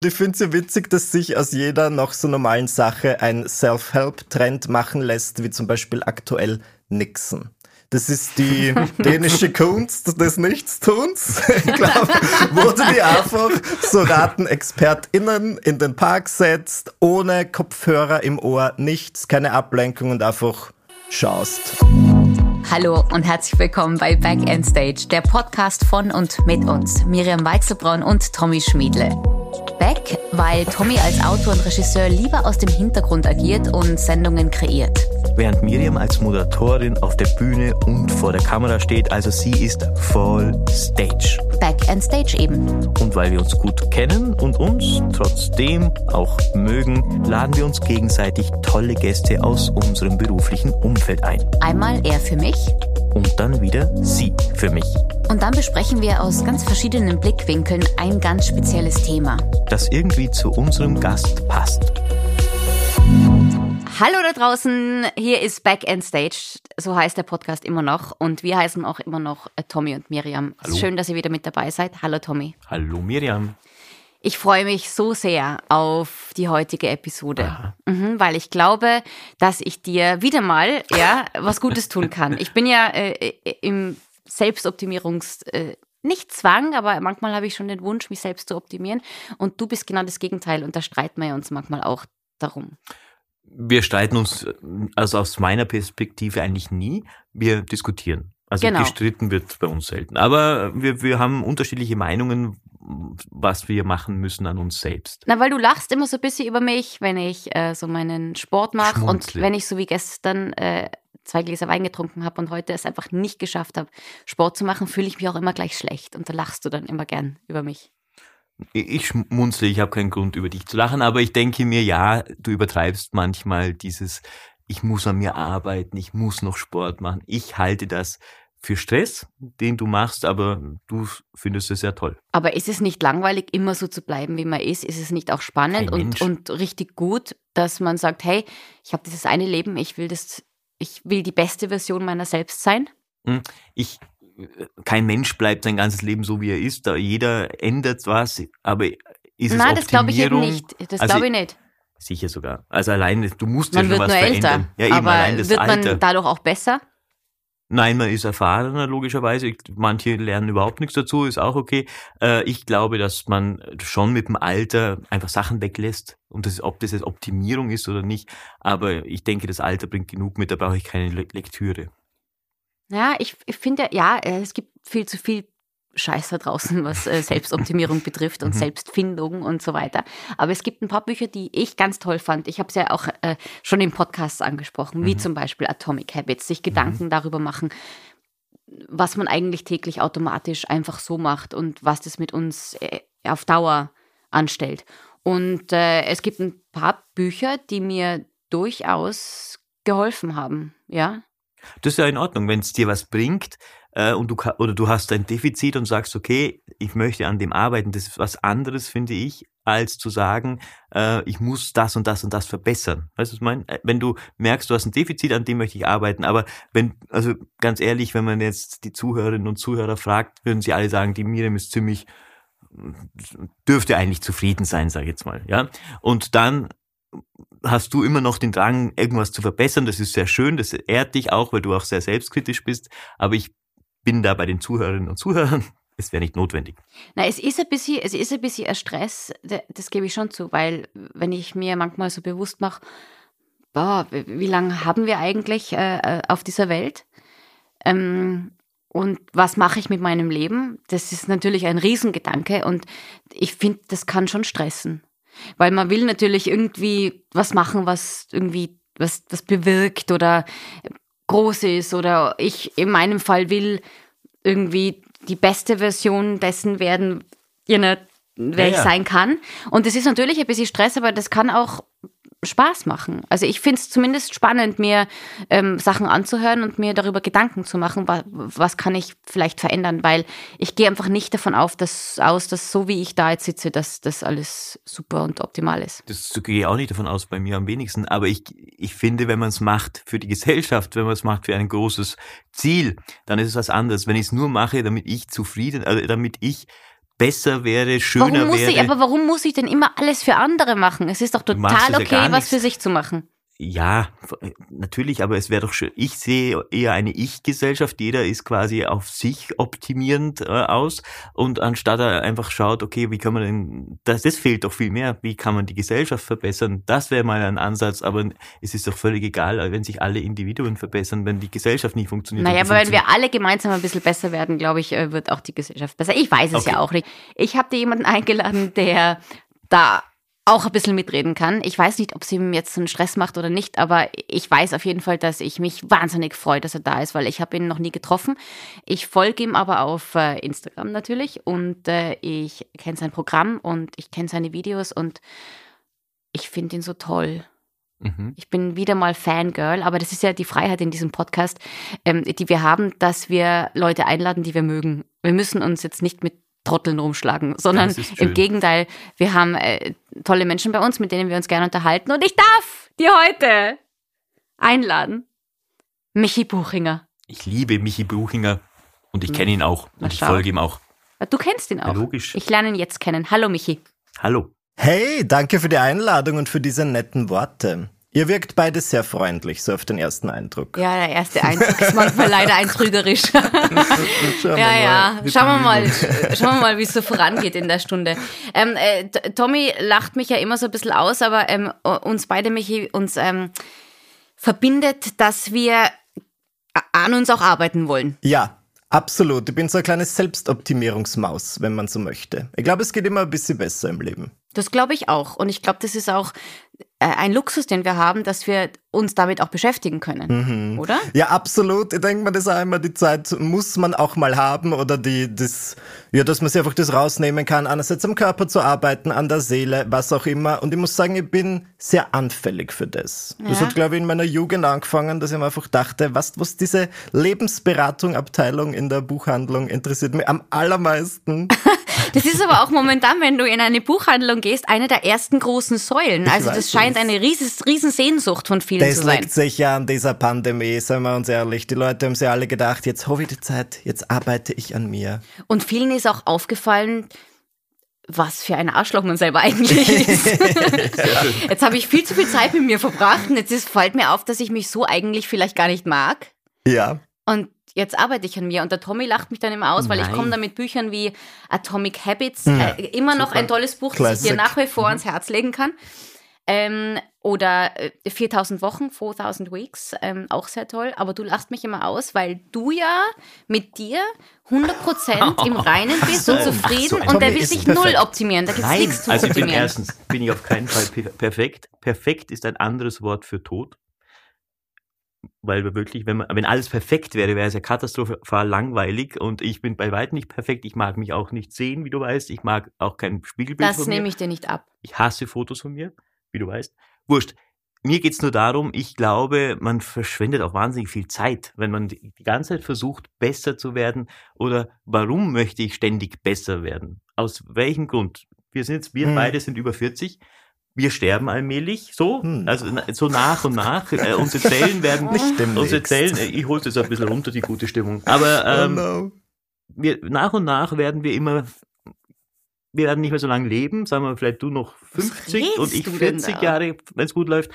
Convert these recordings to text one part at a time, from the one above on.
Ich finde es ja witzig, dass sich aus jeder noch so normalen Sache ein Self-Help-Trend machen lässt, wie zum Beispiel aktuell Nixon. Das ist die dänische Kunst des Nichtstuns. Ich glaube, wo du die einfach, so raten ExpertInnen, in den Park setzt, ohne Kopfhörer im Ohr, nichts, keine Ablenkung und einfach schaust. Hallo und herzlich willkommen bei Back End Stage, der Podcast von und mit uns, Miriam Weichselbraun und Tommy Schmiedle. Back, weil Tommy als Autor und Regisseur lieber aus dem Hintergrund agiert und Sendungen kreiert. Während Miriam als Moderatorin auf der Bühne und vor der Kamera steht, also sie ist voll Stage. Back and Stage eben. Und weil wir uns gut kennen und uns trotzdem auch mögen, laden wir uns gegenseitig tolle Gäste aus unserem beruflichen Umfeld ein. Einmal er für mich und dann wieder sie für mich. Und dann besprechen wir aus ganz verschiedenen Blickwinkeln ein ganz spezielles Thema. Das irgendwie zu unserem Gast passt. Hallo da draußen, hier ist Back End Stage, so heißt der Podcast immer noch und wir heißen auch immer noch äh, Tommy und Miriam. Hallo. Schön, dass ihr wieder mit dabei seid. Hallo Tommy. Hallo Miriam. Ich freue mich so sehr auf die heutige Episode, mhm, weil ich glaube, dass ich dir wieder mal ja was Gutes tun kann. Ich bin ja äh, äh im Selbstoptimierungs äh, nicht Zwang, aber manchmal habe ich schon den Wunsch, mich selbst zu optimieren. Und du bist genau das Gegenteil und da streiten wir uns manchmal auch darum. Wir streiten uns, also aus meiner Perspektive eigentlich nie. Wir diskutieren. Also genau. gestritten wird bei uns selten. Aber wir, wir haben unterschiedliche Meinungen, was wir machen müssen an uns selbst. Na, weil du lachst immer so ein bisschen über mich, wenn ich äh, so meinen Sport mache und wenn ich so wie gestern äh, zwei Gläser Wein getrunken habe und heute es einfach nicht geschafft habe, Sport zu machen, fühle ich mich auch immer gleich schlecht und da lachst du dann immer gern über mich. Ich schmunzle, ich habe keinen Grund über dich zu lachen, aber ich denke mir, ja, du übertreibst manchmal dieses, ich muss an mir arbeiten, ich muss noch Sport machen. Ich halte das für Stress, den du machst, aber du findest es sehr toll. Aber ist es nicht langweilig, immer so zu bleiben, wie man ist? Ist es nicht auch spannend und, und richtig gut, dass man sagt, hey, ich habe dieses eine Leben, ich will das ich will die beste Version meiner selbst sein? Hm, ich, kein Mensch bleibt sein ganzes Leben so, wie er ist. Da jeder ändert was, aber ist es Nein, das glaube ich eben nicht. Das also, glaube ich nicht. Sicher sogar. Also allein, du musst man ja schon was verändern. Ja, eben aber wird Alter. man dadurch auch besser? Nein, man ist erfahrener, logischerweise. Manche lernen überhaupt nichts dazu, ist auch okay. Äh, ich glaube, dass man schon mit dem Alter einfach Sachen weglässt. Und das, ob das jetzt Optimierung ist oder nicht. Aber ich denke, das Alter bringt genug mit, da brauche ich keine Lektüre. Ja, ich, ich finde, ja, es gibt viel zu viel Scheiß da draußen, was äh, Selbstoptimierung betrifft und mhm. Selbstfindung und so weiter. Aber es gibt ein paar Bücher, die ich ganz toll fand. Ich habe es ja auch äh, schon im Podcast angesprochen, wie mhm. zum Beispiel Atomic Habits, sich Gedanken mhm. darüber machen, was man eigentlich täglich automatisch einfach so macht und was das mit uns äh, auf Dauer anstellt. Und äh, es gibt ein paar Bücher, die mir durchaus geholfen haben, ja. Das ist ja in Ordnung, wenn es dir was bringt, äh, und du oder du hast ein Defizit und sagst, okay, ich möchte an dem arbeiten. Das ist was anderes, finde ich, als zu sagen, äh, ich muss das und das und das verbessern. Weißt du, was ich meine? Äh, wenn du merkst, du hast ein Defizit, an dem möchte ich arbeiten, aber wenn, also ganz ehrlich, wenn man jetzt die Zuhörerinnen und Zuhörer fragt, würden sie alle sagen, die Miriam ist ziemlich dürfte eigentlich zufrieden sein, sage ich jetzt mal, ja. Und dann hast du immer noch den Drang, irgendwas zu verbessern. Das ist sehr schön, das ehrt dich auch, weil du auch sehr selbstkritisch bist. Aber ich bin da bei den Zuhörerinnen und Zuhörern. Es wäre nicht notwendig. Na, es ist ein bisschen, es ist ein bisschen ein Stress, das gebe ich schon zu, weil wenn ich mir manchmal so bewusst mache, boah, wie lange haben wir eigentlich äh, äh, auf dieser Welt? Ähm, und was mache ich mit meinem Leben? Das ist natürlich ein Riesengedanke und ich finde, das kann schon stressen. Weil man will natürlich irgendwie was machen, was irgendwie was, was bewirkt oder groß ist oder ich in meinem Fall will irgendwie die beste Version dessen werden, wer ja, ich sein kann. Und das ist natürlich ein bisschen Stress, aber das kann auch Spaß machen. Also ich finde es zumindest spannend, mir ähm, Sachen anzuhören und mir darüber Gedanken zu machen, was, was kann ich vielleicht verändern, weil ich gehe einfach nicht davon auf, dass, aus, dass so wie ich da jetzt sitze, dass das alles super und optimal ist. Das gehe ich auch nicht davon aus, bei mir am wenigsten. Aber ich, ich finde, wenn man es macht für die Gesellschaft, wenn man es macht für ein großes Ziel, dann ist es was anderes. Wenn ich es nur mache, damit ich zufrieden, also damit ich besser wäre, schöner warum muss wäre. Ich, aber warum muss ich denn immer alles für andere machen? Es ist doch total okay, was nichts. für sich zu machen. Ja, natürlich, aber es wäre doch schön. Ich sehe eher eine Ich-Gesellschaft. Jeder ist quasi auf sich optimierend äh, aus. Und anstatt er einfach schaut, okay, wie kann man denn, das, das fehlt doch viel mehr. Wie kann man die Gesellschaft verbessern? Das wäre mal ein Ansatz. Aber es ist doch völlig egal, wenn sich alle Individuen verbessern, wenn die Gesellschaft nicht funktioniert. Naja, aber wenn wir alle gemeinsam ein bisschen besser werden, glaube ich, äh, wird auch die Gesellschaft besser. Ich weiß es Okay. ja auch nicht. Ich habe dir jemanden eingeladen, der da auch ein bisschen mitreden kann. Ich weiß nicht, ob es ihm jetzt so einen Stress macht oder nicht, aber ich weiß auf jeden Fall, dass ich mich wahnsinnig freue, dass er da ist, weil ich habe ihn noch nie getroffen. Ich folge ihm aber auf äh, Instagram natürlich und äh, ich kenne sein Programm und ich kenne seine Videos und ich finde ihn so toll. Mhm. Ich bin wieder mal Fangirl, aber das ist ja die Freiheit in diesem Podcast, ähm, die wir haben, dass wir Leute einladen, die wir mögen. Wir müssen uns jetzt nicht mit Trotteln rumschlagen, sondern im Gegenteil, wir haben äh, tolle Menschen bei uns, mit denen wir uns gerne unterhalten. Und ich darf dir heute einladen. Michi Buchinger. Ich liebe Michi Buchinger und ich kenne ihn auch Na, und ich schau. folge ihm auch. Du kennst ihn Ja, auch. logisch. Ich lerne ihn jetzt kennen. Hallo Michi. Hallo. Hey, danke für die Einladung und für diese netten Worte. Ihr wirkt beide sehr freundlich, so auf den ersten Eindruck. Ja, der erste Eindruck ist manchmal leider ein trügerisch. Ja, ja. Schauen wir mal, schauen wir mal, wie es so vorangeht in der Stunde. Ähm, äh, Tommy lacht mich ja immer so ein bisschen aus, aber ähm, uns beide, Michi, uns ähm, verbindet, dass wir an uns auch arbeiten wollen. Ja, absolut. Ich bin so ein kleines Selbstoptimierungsmaus, wenn man so möchte. Ich glaube, es geht immer ein bisschen besser im Leben. Das glaube ich auch. Und ich glaube, das ist auch ein Luxus, den wir haben, dass wir uns damit auch beschäftigen können. Oder? Ja, absolut. Ich denke mir, das ist auch immer die Zeit, muss man auch mal haben oder die, das, ja, dass man sich einfach das rausnehmen kann, einerseits am Körper zu arbeiten, an der Seele, was auch immer. Und ich muss sagen, ich bin sehr anfällig für das. Das Ja. hat, glaube ich, in meiner Jugend angefangen, dass ich mir einfach dachte, was, was diese Lebensberatung-Abteilung in der Buchhandlung interessiert mich am allermeisten. Das ist aber auch momentan, wenn du in eine Buchhandlung gehst, eine der ersten großen Säulen. Also das scheint eine rieses, riesen Sehnsucht von vielen Das zu sein. liegt sich ja an dieser Pandemie, seien wir uns ehrlich. Die Leute haben sich alle gedacht, jetzt habe ich die Zeit, jetzt arbeite ich an mir. Und vielen ist auch aufgefallen, was für ein Arschloch man selber eigentlich ist. Jetzt habe ich viel zu viel Zeit mit mir verbracht und jetzt ist, fällt mir auf, dass ich mich so eigentlich vielleicht gar nicht mag. Ja. Und jetzt arbeite ich an mir. Und der Tommy lacht mich dann immer aus, weil ich komme da mit Büchern wie Atomic Habits, Ja, äh, immer noch super. ein tolles Buch, das ich dir Classic. nach wie vor ans Herz legen kann. Ähm, oder äh, 4000 Wochen, 4000 Weeks, ähm, auch sehr toll. Aber du lachst mich immer aus, weil du ja mit dir 100% im Reinen bist so, und so, zufrieden ein und der will sich null optimieren. Da gibt es nichts zu also ich bin optimieren. erstens bin ich auf keinen Fall pe- perfekt. Perfekt ist ein anderes Wort für tot. Weil wir wirklich, wenn, man, wenn alles perfekt wäre, wäre es ja katastrophal langweilig und ich bin bei weitem nicht perfekt. Ich mag mich auch nicht sehen, wie du weißt. Ich mag auch kein Spiegelbild das von mir. nehme ich dir nicht ab. Ich hasse Fotos von mir, wie du weißt. Wurscht. Mir geht's nur darum, ich glaube, man verschwendet auch wahnsinnig viel Zeit, wenn man die die ganze Zeit versucht, besser zu werden. Oder warum möchte ich ständig besser werden? Aus welchem Grund? Wir sind jetzt, wir Hm. beide sind über 40. Wir sterben allmählich, so, Hm. also so nach und nach. Äh, unsere Zellen werden, Nicht demnächst. unsere Zellen, äh, ich hol's jetzt ein bisschen runter, die gute Stimmung. Aber ähm, oh no. wir, nach und nach werden wir immer, wir werden nicht mehr so lange leben, sagen wir vielleicht du noch 50 und ich du denn 40 da? Jahre, wenn es gut läuft.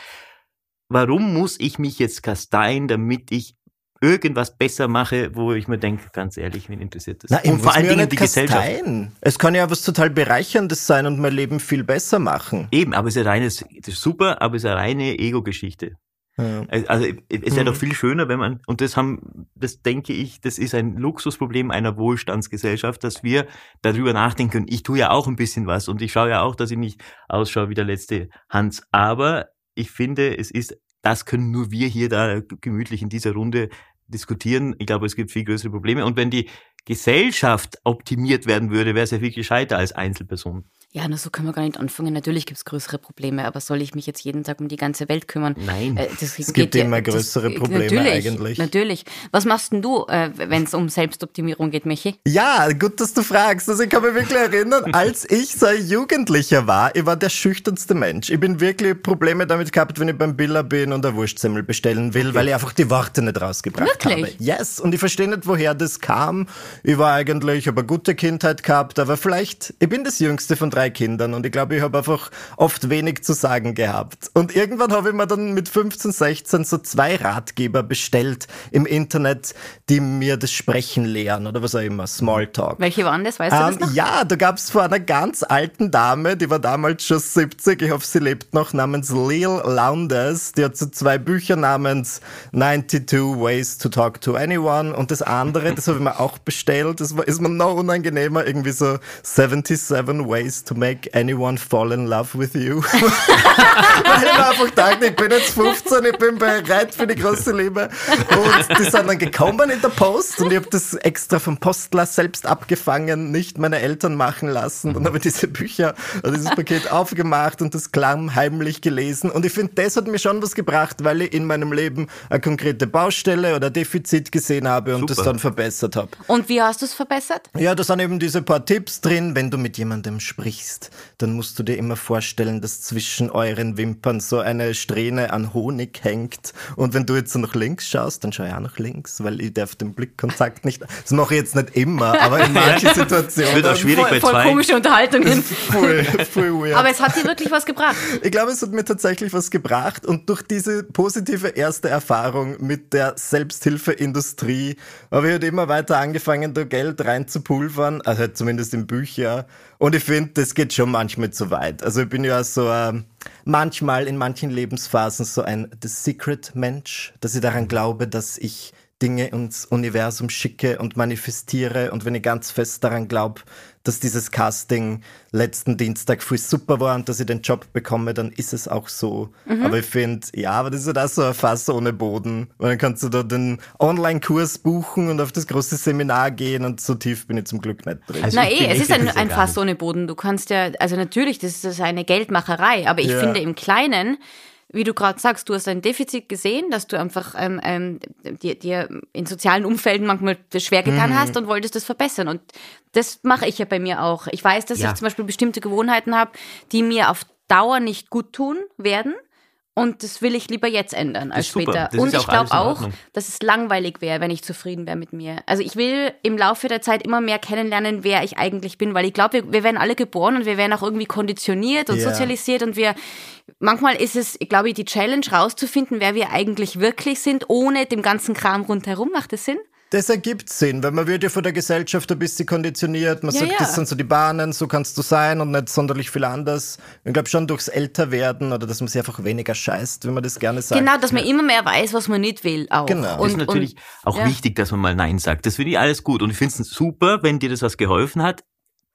Warum muss ich mich jetzt kasteien, damit ich irgendwas besser mache, wo ich mir denke, ganz ehrlich, wen interessiert das? Na, und vor allen ja Dingen nicht die Gesellschaft. kasteien. Es kann ja was total Bereicherndes sein und mein Leben viel besser machen. Eben, aber es ist ja reines, das ist super, aber es ist eine reine Ego-Geschichte. Ja. Also es wäre Mhm. doch viel schöner, wenn man, und das haben, das denke ich, das ist ein Luxusproblem einer Wohlstandsgesellschaft, dass wir darüber nachdenken können. Ich tue ja auch ein bisschen was und ich schaue ja auch, dass ich nicht ausschaue wie der letzte Hans. Aber ich finde, es ist, das können nur wir hier da gemütlich in dieser Runde diskutieren. Ich glaube, es gibt viel größere Probleme. Und wenn die Gesellschaft optimiert werden würde, wäre es ja viel gescheiter als Einzelperson. Ja, na, so können wir gar nicht anfangen. Natürlich gibt es größere Probleme, aber soll ich mich jetzt jeden Tag um die ganze Welt kümmern? Nein. Äh, das Es gibt ja- immer das- größere Probleme natürlich, eigentlich. Natürlich. Was machst denn du, äh, wenn es um Selbstoptimierung geht, Michi? Ja, gut, dass du fragst. Also ich kann mich wirklich erinnern, als ich so ein Jugendlicher war, ich war der schüchternste Mensch. Ich bin wirklich Probleme damit gehabt, wenn ich beim Billa bin und eine Wurstsemmel bestellen will, weil ich einfach die Worte nicht rausgebracht Wirklich? habe. Yes, und ich verstehe nicht, woher das kam. Ich war eigentlich, ich habe eine gute Kindheit gehabt, aber vielleicht, ich bin das jüngste von drei Kindern und ich glaube, ich habe einfach oft wenig zu sagen gehabt. Und irgendwann habe ich mir dann mit 15, 16 so zwei Ratgeber bestellt im Internet, die mir das Sprechen lehren oder was auch immer, Smalltalk. Welche waren das? Weißt du das Ähm, noch? ja, da gab's vor einer ganz alten Dame, die war damals schon 70, ich hoffe, sie lebt noch, namens Lil Lowndes. Die hat so zwei Bücher namens 92 Ways to Talk to Anyone und das andere, das habe ich mir auch bestellt, das war, ist mir noch unangenehmer, irgendwie so 77 Ways to Make Anyone Fall in Love with You. Weil ich mir einfach dachte, ich bin jetzt 15, ich bin bereit für die große Liebe. Und die sind dann gekommen in der Post und ich habe das extra vom Postler selbst abgefangen, nicht meine Eltern machen lassen. Dann habe ich diese Bücher, also dieses Paket aufgemacht und das Klamm heimlich gelesen. Und ich finde, das hat mir schon was gebracht, weil ich in meinem Leben eine konkrete Baustelle oder Defizit gesehen habe und das Super. dann verbessert habe. Und wie hast du es verbessert? Ja, da sind eben diese paar Tipps drin. Wenn du mit jemandem sprichst, dann musst du dir immer vorstellen, dass zwischen euren Wimpern so eine Strähne an Honig hängt. Und wenn du jetzt so nach links schaust, dann schau ich auch nach links, weil ich darf den Blickkontakt nicht. Das mache ich jetzt nicht immer, aber in manchen Situationen. Wird auch schwierig bei voll zwei. komische Unterhaltungen. Voll, voll weird. Aber es hat dir wirklich was gebracht. Ich glaube, es hat mir tatsächlich was gebracht und durch diese positive erste Erfahrung mit der Selbsthilfeindustrie habe ich halt immer weiter angefangen, da Geld reinzupulvern, also halt zumindest in Bücher. Und ich finde, das geht schon manchmal zu weit. Also ich bin ja so ähm, manchmal in manchen Lebensphasen so ein The Secret Mensch, dass ich daran glaube, dass ich Dinge ins Universum schicke und manifestiere. Und wenn ich ganz fest daran glaube, dass dieses Casting letzten Dienstag viel super war und dass ich den Job bekomme, dann ist es auch so. Aber ich finde, ja, aber das ist ja auch so ein Fass ohne Boden. Weil dann kannst du da den Online-Kurs buchen und auf das große Seminar gehen und so tief bin ich zum Glück nicht drin. Also Na eh, es ist wirklich ein, ein Fass ohne Boden. Du kannst ja, also natürlich, das ist eine Geldmacherei, aber ich Ja. finde im Kleinen, wie du gerade sagst, du hast ein Defizit gesehen, dass du einfach ähm, ähm, dir, dir in sozialen Umfelden manchmal das schwer getan Mhm. hast und wolltest das verbessern. Und das mache ich ja bei mir auch. Ich weiß, dass Ja. ich zum Beispiel bestimmte Gewohnheiten habe, die mir auf Dauer nicht gut tun werden. Und das will ich lieber jetzt ändern als später. Und ich glaube auch, dass es langweilig wäre, wenn ich zufrieden wäre mit mir. Also ich will im Laufe der Zeit immer mehr kennenlernen, wer ich eigentlich bin, weil ich glaube, wir, wir werden alle geboren und wir werden auch irgendwie konditioniert und Ja. sozialisiert und wir, manchmal ist es, glaube ich, die Challenge rauszufinden, wer wir eigentlich wirklich sind, ohne dem ganzen Kram rundherum. Macht das Sinn? Das ergibt Sinn, weil man wird ja von der Gesellschaft ein bisschen konditioniert. Man Ja, sagt, ja. das sind so die Bahnen, so kannst du sein und nicht sonderlich viel anders. Ich glaube schon durchs Älterwerden oder dass man sich einfach weniger scheißt, wenn man das gerne sagt. Genau, dass man immer mehr weiß, was man nicht will. Auch. Genau. Und, ist natürlich und, auch ja. wichtig, dass man mal Nein sagt. Das finde ich alles gut. Und ich finde es super, wenn dir das was geholfen hat.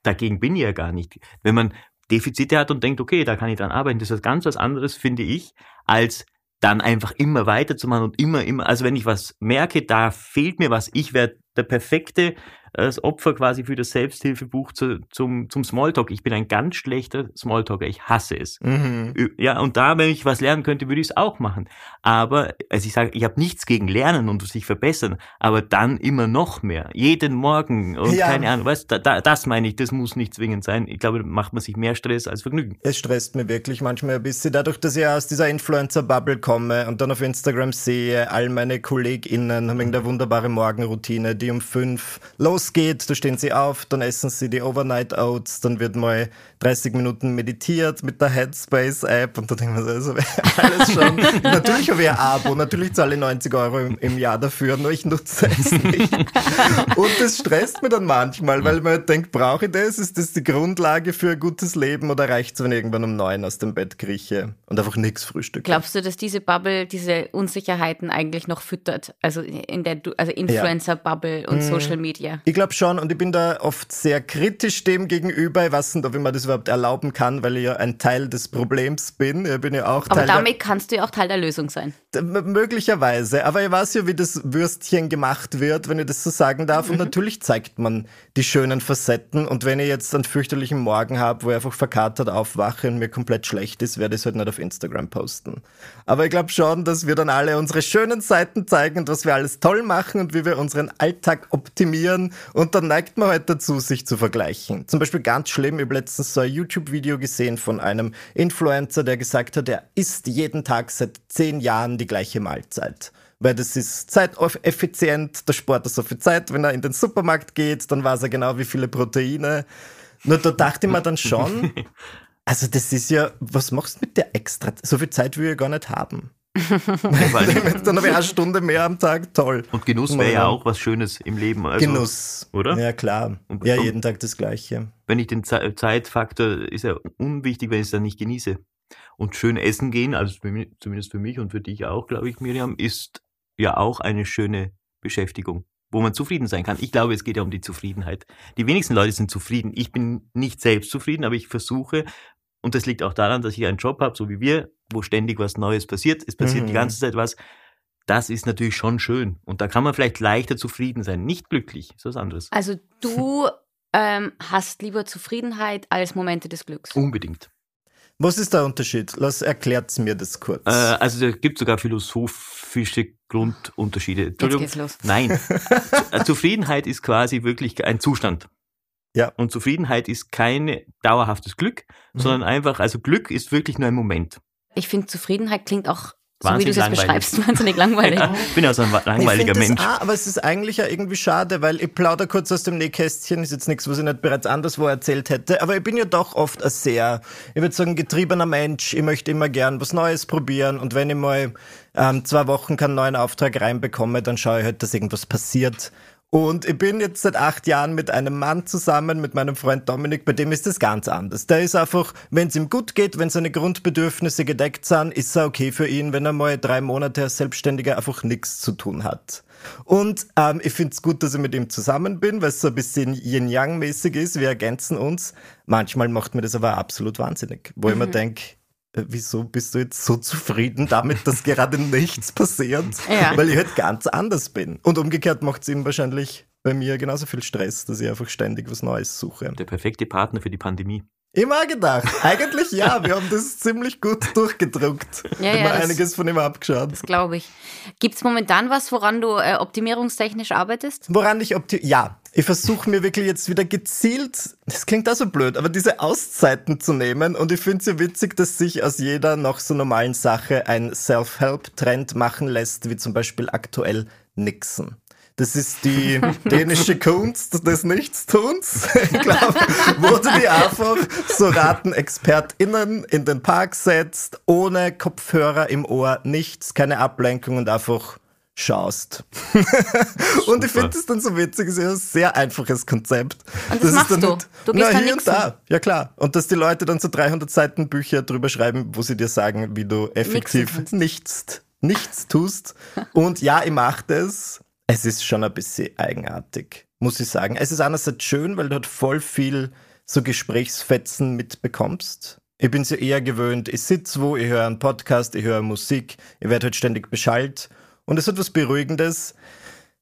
Dagegen bin ich ja gar nicht. Wenn man Defizite hat und denkt, okay, da kann ich dran arbeiten, das ist was ganz was anderes, finde ich, als dann einfach immer weiterzumachen und immer, immer, also wenn ich was merke, da fehlt mir was, ich werde der perfekte das Opfer quasi für das Selbsthilfebuch zu, zum, zum Smalltalk. Ich bin ein ganz schlechter Smalltalker, ich hasse es. Mhm. Ja, und da, wenn ich was lernen könnte, würde ich es auch machen. Aber, also ich sage, ich habe nichts gegen Lernen und sich verbessern, aber dann immer noch mehr. Jeden Morgen und Ja. keine Ahnung, weißt da, da, das meine ich, das muss nicht zwingend sein. Ich glaube, da macht man sich mehr Stress als Vergnügen. Es stresst mich wirklich manchmal ein bisschen, dadurch, dass ich aus dieser Influencer-Bubble komme und dann auf Instagram sehe, all meine KollegInnen haben irgendeine wunderbare Morgenroutine, die um fünf losgeht, da stehen sie auf, dann essen sie die Overnight Oats, dann wird mal 30 Minuten meditiert mit der Headspace-App und da denkt man so, also, alles schon. natürlich habe ich ein Abo, natürlich zahle ich 90 Euro im, im Jahr dafür, nur ich nutze es nicht. Und das stresst mich dann manchmal, weil man denkt, brauche ich das? Ist das die Grundlage für ein gutes Leben oder reicht es, wenn ich irgendwann um neun aus dem Bett krieche und einfach nichts frühstücke? Glaubst du, dass diese Bubble diese Unsicherheiten eigentlich noch füttert? Also in der also Influencer-Bubble und Social Media? Ich glaube schon und ich bin da oft sehr kritisch dem gegenüber. Ich weiß nicht, ob ich mir das überhaupt erlauben kann, weil ich ja ein Teil des Problems bin. Ich bin ja auch Aber Teil damit kannst du ja auch Teil der Lösung sein. Möglicherweise. Aber ich weiß ja, wie das Würstchen gemacht wird, wenn ich das so sagen darf. Mhm. Und natürlich zeigt man die schönen Facetten. Und wenn ich jetzt einen fürchterlichen Morgen habe, wo ich einfach verkatert aufwache und mir komplett schlecht ist, werde ich es halt nicht auf Instagram posten. Aber ich glaube schon, dass wir dann alle unsere schönen Seiten zeigen und was wir alles toll machen und wie wir unseren Alltag optimieren und dann neigt man halt dazu, sich zu vergleichen. Zum Beispiel ganz schlimm, ich habe letztens so ein YouTube-Video gesehen von einem Influencer, der gesagt hat, er isst jeden Tag seit zehn Jahren die gleiche Mahlzeit weil das ist zeiteffizient, der Sport hat so viel Zeit. Wenn er in den Supermarkt geht, dann weiß er genau, wie viele Proteine. Nur da dachte ich mir dann schon, also das ist ja, was machst du mit der extra? So viel Zeit will ich gar nicht haben. dann habe ich eine Stunde mehr am Tag, toll. Und Genuss wäre ja auch was Schönes im Leben. Also, Genuss. Oder? Ja, klar. Und, ja, jeden Tag das Gleiche. Wenn ich den Ze Zeitfaktor, ist ja unwichtig, wenn ich es dann nicht genieße. Und schön essen gehen, also zumindest für mich und für dich auch, glaube ich, Miriam, ist ja auch eine schöne Beschäftigung, wo man zufrieden sein kann. Ich glaube, es geht ja um die Zufriedenheit. Die wenigsten Leute sind zufrieden. Ich bin nicht selbst zufrieden, aber ich versuche, und das liegt auch daran, dass ich einen Job habe, so wie wir, wo ständig was Neues passiert. Es passiert mhm. die ganze Zeit was. Das ist natürlich schon schön. Und da kann man vielleicht leichter zufrieden sein. Nicht glücklich, ist was anderes. Also du ähm, hast lieber Zufriedenheit als Momente des Glücks. Unbedingt. Was ist der Unterschied? Lass erklärt mir das kurz. Äh, also da gibt sogar philosophische Grundunterschiede. Jetzt geht's los. Nein. Zufriedenheit ist quasi wirklich ein Zustand. Ja. Und Zufriedenheit ist kein dauerhaftes Glück, mhm. sondern einfach, also Glück ist wirklich nur ein Moment. Ich finde, Zufriedenheit klingt auch so wie du es beschreibst, wahnsinnig langweilig. Ja, ich bin ja so ein langweiliger Mensch. Auch, aber es ist eigentlich ja irgendwie schade, weil ich plaudere kurz aus dem Nähkästchen, ist jetzt nichts, was ich nicht bereits anderswo erzählt hätte, aber ich bin ja doch oft ein sehr, ich würde sagen, getriebener Mensch. Ich möchte immer gern was Neues probieren und wenn ich mal ähm, zwei Wochen keinen neuen Auftrag reinbekomme, dann schaue ich halt, dass irgendwas passiert. Und ich bin jetzt seit acht Jahren mit einem Mann zusammen, mit meinem Freund Dominik, bei dem ist das ganz anders. Der ist einfach, wenn es ihm gut geht, wenn seine Grundbedürfnisse gedeckt sind, ist er okay für ihn, wenn er mal drei Monate als Selbstständiger einfach nichts zu tun hat. Und ähm, ich finde es gut, dass ich mit ihm zusammen bin, weil es so ein bisschen Yin-Yang-mäßig ist. Wir ergänzen uns. Manchmal macht mir das aber absolut wahnsinnig, wo mhm. ich mir denke, äh, wieso bist du jetzt so zufrieden damit, dass gerade nichts passiert? Ja. Weil ich halt ganz anders bin. Und umgekehrt macht es ihm wahrscheinlich bei mir genauso viel Stress, dass ich einfach ständig was Neues suche. Der perfekte Partner für die Pandemie. Immer gedacht. Eigentlich ja, wir haben das ziemlich gut durchgedruckt. Ja, ja, das, einiges von ihm abgeschaut. Das glaube ich. Gibt es momentan was, woran du äh, optimierungstechnisch arbeitest? Woran ich optimiere? Ja, ich versuche mir wirklich jetzt wieder gezielt, das klingt auch so blöd, aber diese Auszeiten zu nehmen. Und ich finde es ja witzig, dass sich aus jeder noch so normalen Sache ein Self-Help-Trend machen lässt, wie zum Beispiel aktuell Nixon. Das ist die dänische Kunst des Nichtstuns. Ich glaube, wo du die einfach so RatenexpertInnen in den Park setzt, ohne Kopfhörer im Ohr, nichts, keine Ablenkung und einfach schaust. und ich finde das dann so witzig, es ist ein sehr einfaches Konzept. Und das, das machst du? Du gehst na, hier und da. Ja klar. Und dass die Leute dann so 300 Seiten Bücher drüber schreiben, wo sie dir sagen, wie du effektiv nichts, nichts tust. Und ja, ich mache das es ist schon ein bisschen eigenartig, muss ich sagen. Es ist einerseits schön, weil du halt voll viel so Gesprächsfetzen mitbekommst. Ich bin es ja eher gewöhnt, ich sitze wo, ich höre einen Podcast, ich höre Musik, ich werde halt ständig beschallt und es hat was Beruhigendes.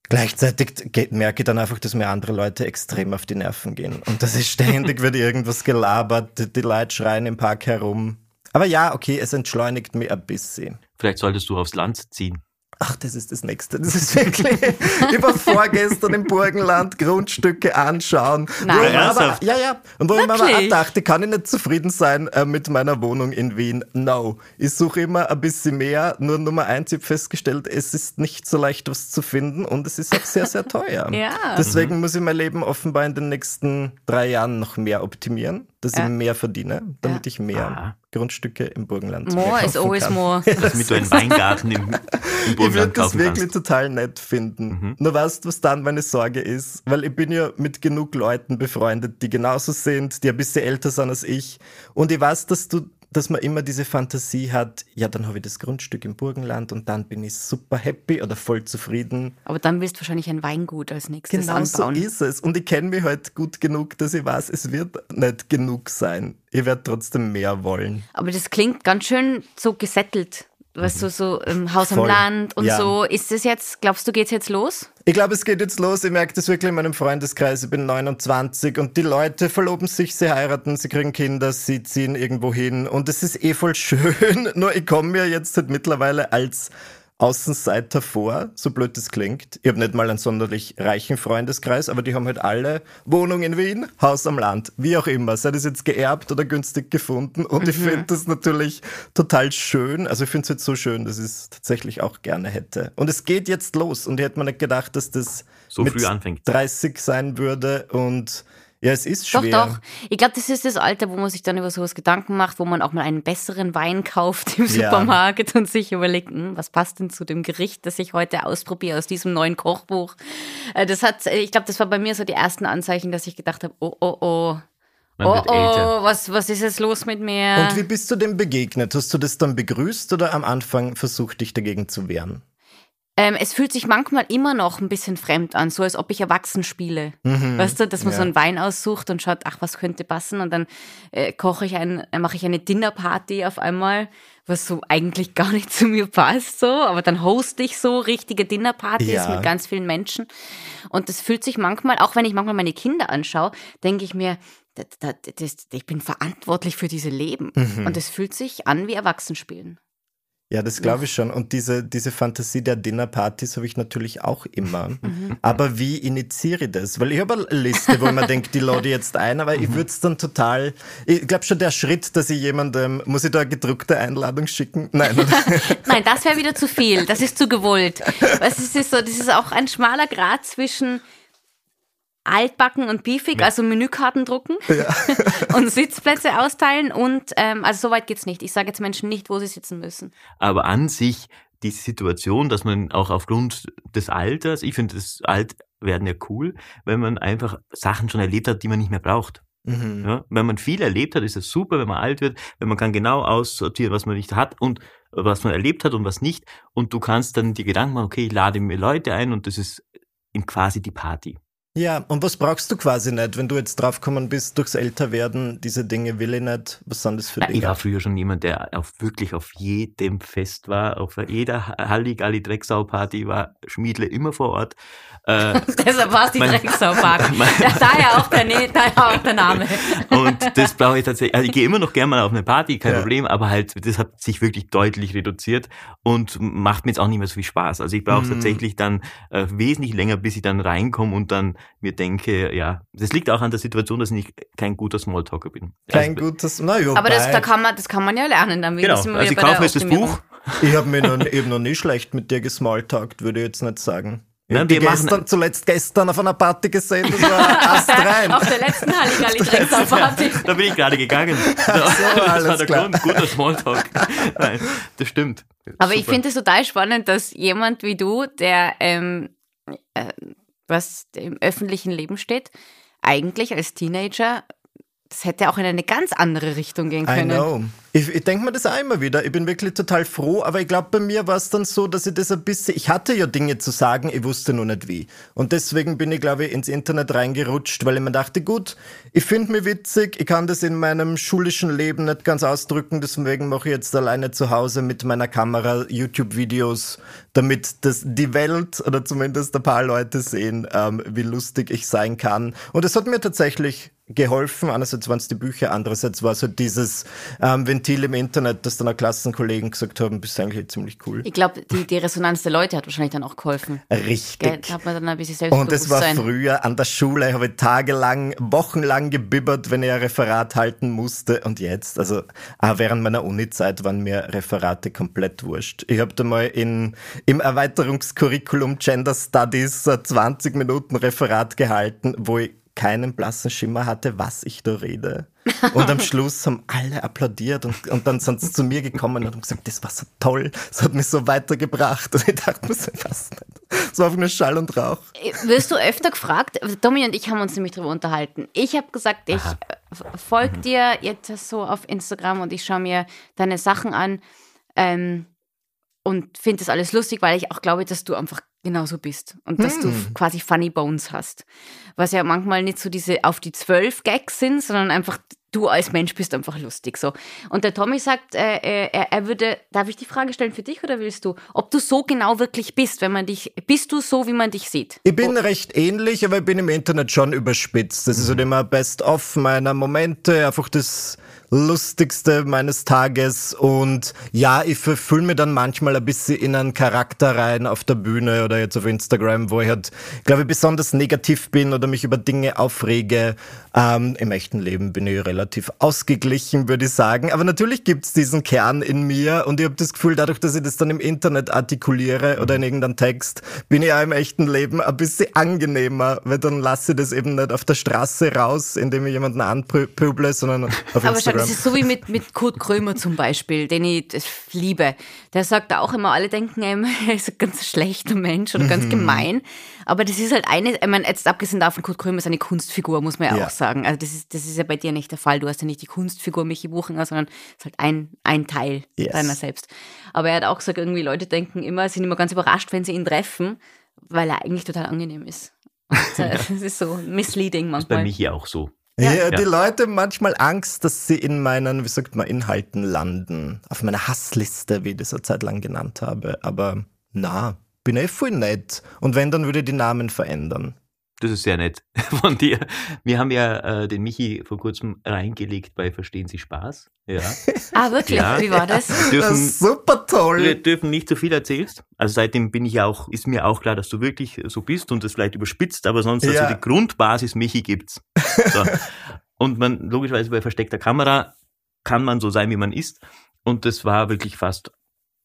Gleichzeitig merke ich dann einfach, dass mir andere Leute extrem auf die Nerven gehen. Und das ist ständig, wird irgendwas gelabert, die Leute schreien im Park herum. Aber ja, okay, es entschleunigt mir ein bisschen. Vielleicht solltest du aufs Land ziehen. Ach, das ist das Nächste. Das ist wirklich. ich war vorgestern im Burgenland Grundstücke anschauen. Nein, ja, aber, ja, ja. Und wo Wirklich? ich mir aber auch dachte, kann ich nicht zufrieden sein äh, mit meiner Wohnung in Wien? No. Ich suche immer ein bisschen mehr. Nur Nummer eins, ich habe festgestellt, es ist nicht so leicht, was zu finden und es ist auch sehr, sehr teuer. ja. Deswegen mhm. muss ich mein Leben offenbar in den nächsten drei Jahren noch mehr optimieren, dass ja. ich mehr verdiene, damit ja. ich mehr ah. Grundstücke im Burgenland More is always kann. more. Damit du einen Weingarten im, im Burgenland Ich würde das wirklich kannst. total nett finden. Mhm. Nur weißt du, was dann meine Sorge ist? Weil ich bin ja mit genug Leuten befreundet, die genauso sind, die ein bisschen älter sind als ich. Und ich weiß, dass du dass man immer diese Fantasie hat, ja, dann habe ich das Grundstück im Burgenland und dann bin ich super happy oder voll zufrieden. Aber dann willst du wahrscheinlich ein Weingut als nächstes Genau anbauen. so ist es. Und ich kenne mich halt gut genug, dass ich weiß, es wird nicht genug sein. Ich werde trotzdem mehr wollen. Aber das klingt ganz schön so gesettelt. Weißt du, so im Haus am Voll. Land und Ja. so. Ist das jetzt, glaubst du, geht's jetzt los? Ich glaube, es geht jetzt los. Ich merke das wirklich in meinem Freundeskreis. Ich bin 29 und die Leute verloben sich, sie heiraten, sie kriegen Kinder, sie ziehen irgendwo hin. Und es ist eh voll schön. Nur ich komme mir jetzt halt mittlerweile als Außenseiter vor, so blöd das klingt. Ich habe nicht mal einen sonderlich reichen Freundeskreis, aber die haben halt alle Wohnung in Wien, Haus am Land, wie auch immer. Sei das jetzt geerbt oder günstig gefunden. Und ich finde das natürlich total schön. Also ich finde es halt so schön, dass ich es tatsächlich auch gerne hätte. Und es geht jetzt los. Und ich hätte mir nicht gedacht, dass das So mit früh anfängt. 30 sein würde. Und ja, es ist Doch, schwer. doch. Ich glaube, das ist das Alter, wo man sich dann über sowas Gedanken macht, wo man auch mal einen besseren Wein kauft im Ja. Supermarkt und sich überlegt, hm, was passt denn zu dem Gericht, das ich heute ausprobiere aus diesem neuen Kochbuch. Äh, Das hat, äh, ich glaube, das war bei mir so die ersten Anzeichen, dass ich gedacht habe, oh, oh, oh. Man oh, oh, was, was ist jetzt los mit mir? Und wie bist du dem begegnet? Hast du das dann begrüßt oder am Anfang versucht, dich dagegen zu wehren? Ähm, es fühlt sich manchmal immer noch ein bisschen fremd an, so als ob ich erwachsen spiele. Weißt du, dass man ja. so einen Wein aussucht und schaut, ach, was könnte passen? Und dann äh, koche ich ein, äh, mache ich eine Dinnerparty auf einmal, was so eigentlich gar nicht zu mir passt, so. Aber dann hoste ich so richtige Dinnerpartys Ja. mit ganz vielen Menschen. Und das fühlt sich manchmal, auch wenn ich manchmal meine Kinder anschaue, denke ich mir, das, das, das, ich bin verantwortlich für diese Leben. Und es fühlt sich an wie Erwachsenspielen. Ja, das glaube ich schon. Und diese, diese Fantasie der Dinnerpartys habe ich natürlich auch immer. Mhm. Aber wie initiiere ich das? Weil ich habe eine Liste, wo mir denke, die lade jetzt ein, aber ich würde es dann total. Ich glaube schon der Schritt, dass ich jemandem, muss ich da eine gedruckte Einladung schicken? Nein? Nein, das wäre wieder zu viel. Das ist zu gewollt. Was ist das so? Das ist auch ein schmaler Grad zwischen altbacken und beefig, also Menükarten drucken und Sitzplätze austeilen und ähm, also so weit geht's nicht. Ich sage jetzt Menschen nicht, wo sie sitzen müssen. Aber an sich die Situation, dass man auch aufgrund des Alters, ich finde das Altwerden ja cool, wenn man einfach Sachen schon erlebt hat, die man nicht mehr braucht. Mhm. Ja, wenn man viel erlebt hat, ist es super, wenn man alt wird, wenn man kann genau aussortieren, was man nicht hat und was man erlebt hat und was nicht. Und du kannst dann die Gedanken machen, okay, ich lade mir Leute ein und das ist quasi die Party. Ja, und was brauchst du quasi nicht, wenn du jetzt draufgekommen bist, durchs Älterwerden, diese Dinge will ich nicht, was sind das für Ja, ich Dinge? war früher schon jemand, der auf wirklich auf jedem Fest war, auf jeder Halligalli Drecksau-Party war Schmiedle immer vor Ort. Äh, Deshalb war es die mein- Ja, daher, auch der, Ne- daher auch der Name. Und das brauche ich tatsächlich. Also ich gehe immer noch gerne mal auf eine Party, kein Ja. Problem, aber halt, das hat sich wirklich deutlich reduziert und macht mir jetzt auch nicht mehr so viel Spaß. Also ich brauche Mhm. tatsächlich dann äh, wesentlich länger, bis ich dann reinkomme und dann mir denke, ja, das liegt auch an der Situation, dass ich kein guter Smalltalker bin. Kein also, gutes, na ja, Aber das, da kann man, das kann man ja lernen. Dann Genau, also ich kaufe jetzt das. Buch. Ich habe mir noch, eben noch nie schlecht mit dir gesmalltalkt, würde ich jetzt nicht sagen. Ich Nein, hab die wir machen- gestern, zuletzt gestern auf einer Party gesehen, das war astrein. Auf der letzten Halligalli Drecksauparty. Da bin ich gerade gegangen. das war alles der klar. Grund, guter Smalltalk. Nein, das stimmt. Aber ich Super. finde es total spannend, dass jemand wie du, der ähm, äh, was im öffentlichen Leben steht, eigentlich als Teenager, das hätte auch in eine ganz andere Richtung gehen I können. know. Ich, ich denke mir das auch immer wieder. Ich bin wirklich total froh, aber ich glaube, bei mir war es dann so, dass ich das ein bisschen. Ich hatte ja Dinge zu sagen, ich wusste nur nicht wie. Und deswegen bin ich, glaube ich, ins Internet reingerutscht, weil ich mir dachte, gut, ich finde mich witzig, ich kann das in meinem schulischen Leben nicht ganz ausdrücken, deswegen mache ich jetzt alleine zu Hause mit meiner Kamera YouTube-Videos, damit das die Welt oder zumindest ein paar Leute sehen, ähm, wie lustig ich sein kann. Und es hat mir tatsächlich geholfen. Einerseits waren es die Bücher, andererseits war es halt dieses ähm, Ventil im Internet, dass dann auch Klassenkollegen gesagt haben, bist eigentlich ziemlich cool. Ich glaube, die, die Resonanz der Leute hat wahrscheinlich dann auch geholfen. Richtig. Gell? Hat man dann ein bisschen Und es war Selbstbewusstsein. früher an der Schule, habe ich tagelang, wochenlang gebibbert, wenn ich ein Referat halten musste. Und jetzt, also auch während meiner Uni-Zeit waren mir Referate komplett wurscht. Ich habe da mal in, im Erweiterungskurriculum Gender Studies ein 20 Minuten Referat gehalten, wo ich keinen blassen Schimmer hatte, was ich da rede. Und am Schluss haben alle applaudiert und, und dann sind sie zu mir gekommen und haben gesagt, das war so toll, das hat mich so weitergebracht. Und ich dachte mir so, was nicht. So auf nur Schall und Rauch. Wirst du öfter gefragt? Tommy und ich haben uns nämlich darüber unterhalten. Ich habe gesagt, ich Aha. äh, folge dir jetzt so auf Instagram und ich schaue mir deine Sachen an ähm, und finde das alles lustig, weil ich auch glaube, dass du einfach genauso bist und dass du Hm. quasi Funny Bones hast. Was ja manchmal nicht so diese auf die zwölf Gags sind, sondern einfach du als Mensch bist einfach lustig so. Und der Tommy sagt, äh, äh, er, er würde, darf ich die Frage stellen für dich oder willst du, ob du so genau wirklich bist, wenn man dich, bist du so, wie man dich sieht? Ich bin recht ähnlich, aber ich bin im Internet schon überspitzt. Das ist halt immer Best-of meiner Momente, einfach das Lustigste meines Tages. Und ja, ich fühle mir dann manchmal ein bisschen in einen Charakter rein auf der Bühne oder jetzt auf Instagram, wo ich halt, glaube ich, besonders negativ bin oder mich über Dinge aufrege. Ähm, Im echten Leben bin ich relativ ausgeglichen, würde ich sagen. Aber natürlich gibt's diesen Kern in mir und ich habe das Gefühl, dadurch, dass ich das dann im Internet artikuliere oder in irgendeinem Text, bin ich auch im echten Leben ein bisschen angenehmer, weil dann lasse ich das eben nicht auf der Straße raus, indem ich jemanden anpöble, sondern auf Aber Instagram. das ist so wie mit, mit Kurt Krömer zum Beispiel, den ich das liebe. Der sagt auch immer, alle denken, er ist ein ganz schlechter Mensch oder Mhm. ganz gemein. Aber das ist halt eine, ich meine, jetzt abgesehen davon, Kurt Krömer ist eine Kunstfigur, muss man ja, Ja. auch sagen. Also das ist, das ist ja bei dir nicht der Fall. Du hast ja nicht die Kunstfigur Michi Buchinger, sondern es ist halt ein, ein Teil Yes. deiner selbst. Aber er hat auch gesagt, irgendwie Leute denken immer, sind immer ganz überrascht, wenn sie ihn treffen, weil er eigentlich total angenehm ist. Das ist so misleading Bei manchmal. Michi auch so. Ja, die Leute haben manchmal Angst, dass sie in meinen, wie sagt man, Inhalten landen. Auf meiner Hassliste, wie ich das eine Zeit lang genannt habe. Aber na, bin eh voll nett. Und wenn, dann würde ich die Namen verändern. Das ist sehr nett von dir. Wir haben ja äh, den Michi vor kurzem reingelegt bei Verstehen Sie Spaß. Ja. Ah, wirklich? Ja. Wie war das? Wir Das dürfen, ist super wir toll. dürfen nicht so viel erzählst. Also seitdem bin ich ja auch, ist mir auch klar, dass du wirklich so bist und das vielleicht überspitzt, aber sonst Ja. also die Grundbasis Michi gibt's. So. und man, logischerweise bei versteckter Kamera kann man so sein, wie man ist. Und das war wirklich fast,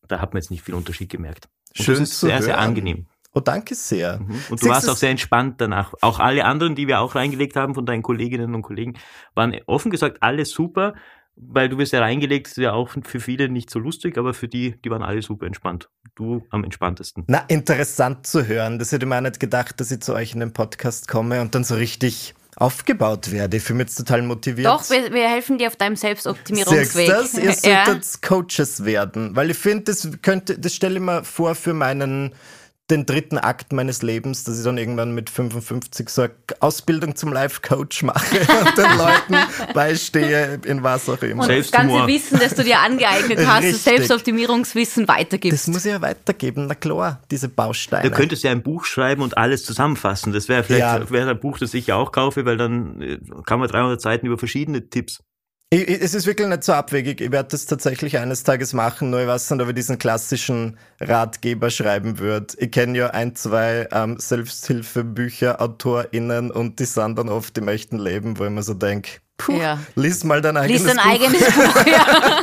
da hat man jetzt nicht viel Unterschied gemerkt. Und Schön das ist zu sehr, sehr hören. angenehm. Oh, danke sehr. Mhm. Und du Siehst warst auch sehr entspannt danach. Auch alle anderen, die wir auch reingelegt haben von deinen Kolleginnen und Kollegen, waren offen gesagt alle super, weil du wirst ja reingelegt, ist ja auch für viele nicht so lustig, aber für die, die waren alle super entspannt. Du am entspanntesten. Na, interessant zu hören. Das hätte ich mir auch nicht gedacht, dass ich zu euch in den Podcast komme und dann so richtig aufgebaut werde. Ich fühle mich jetzt total motiviert. Doch, wir, wir helfen dir auf deinem Selbstoptimierungsweg. Das? Ihr ja. solltet Coaches werden, weil ich finde, das könnte, das stelle ich mir vor für meinen den dritten Akt meines Lebens, dass ich dann irgendwann mit 55 so eine Ausbildung zum Life-Coach mache und den Leuten beistehe, in was auch immer. Und das ganze Wissen, das du dir angeeignet hast, das. Selbstoptimierungswissen Das weitergibst. muss ich ja weitergeben, na klar, diese Bausteine. Du könntest ja ein Buch schreiben und alles zusammenfassen. Das wäre vielleicht Ja. wäre ein Buch, das ich ja auch kaufe, weil dann äh, kann man 300 Seiten über verschiedene Tipps. Ich, ich, es ist wirklich nicht so abwegig. Ich werde das tatsächlich eines Tages machen, nur ich weiß nicht, ob ich diesen klassischen Ratgeber schreiben würde. Ich kenne ja ein, zwei ähm, Selbsthilfebücher, AutorInnen und die sind dann oft im echten Leben, wo ich mir so denke, puh, Ja. lies mal dein eigenes Lies dein Buch. eigenes Buch. Ja.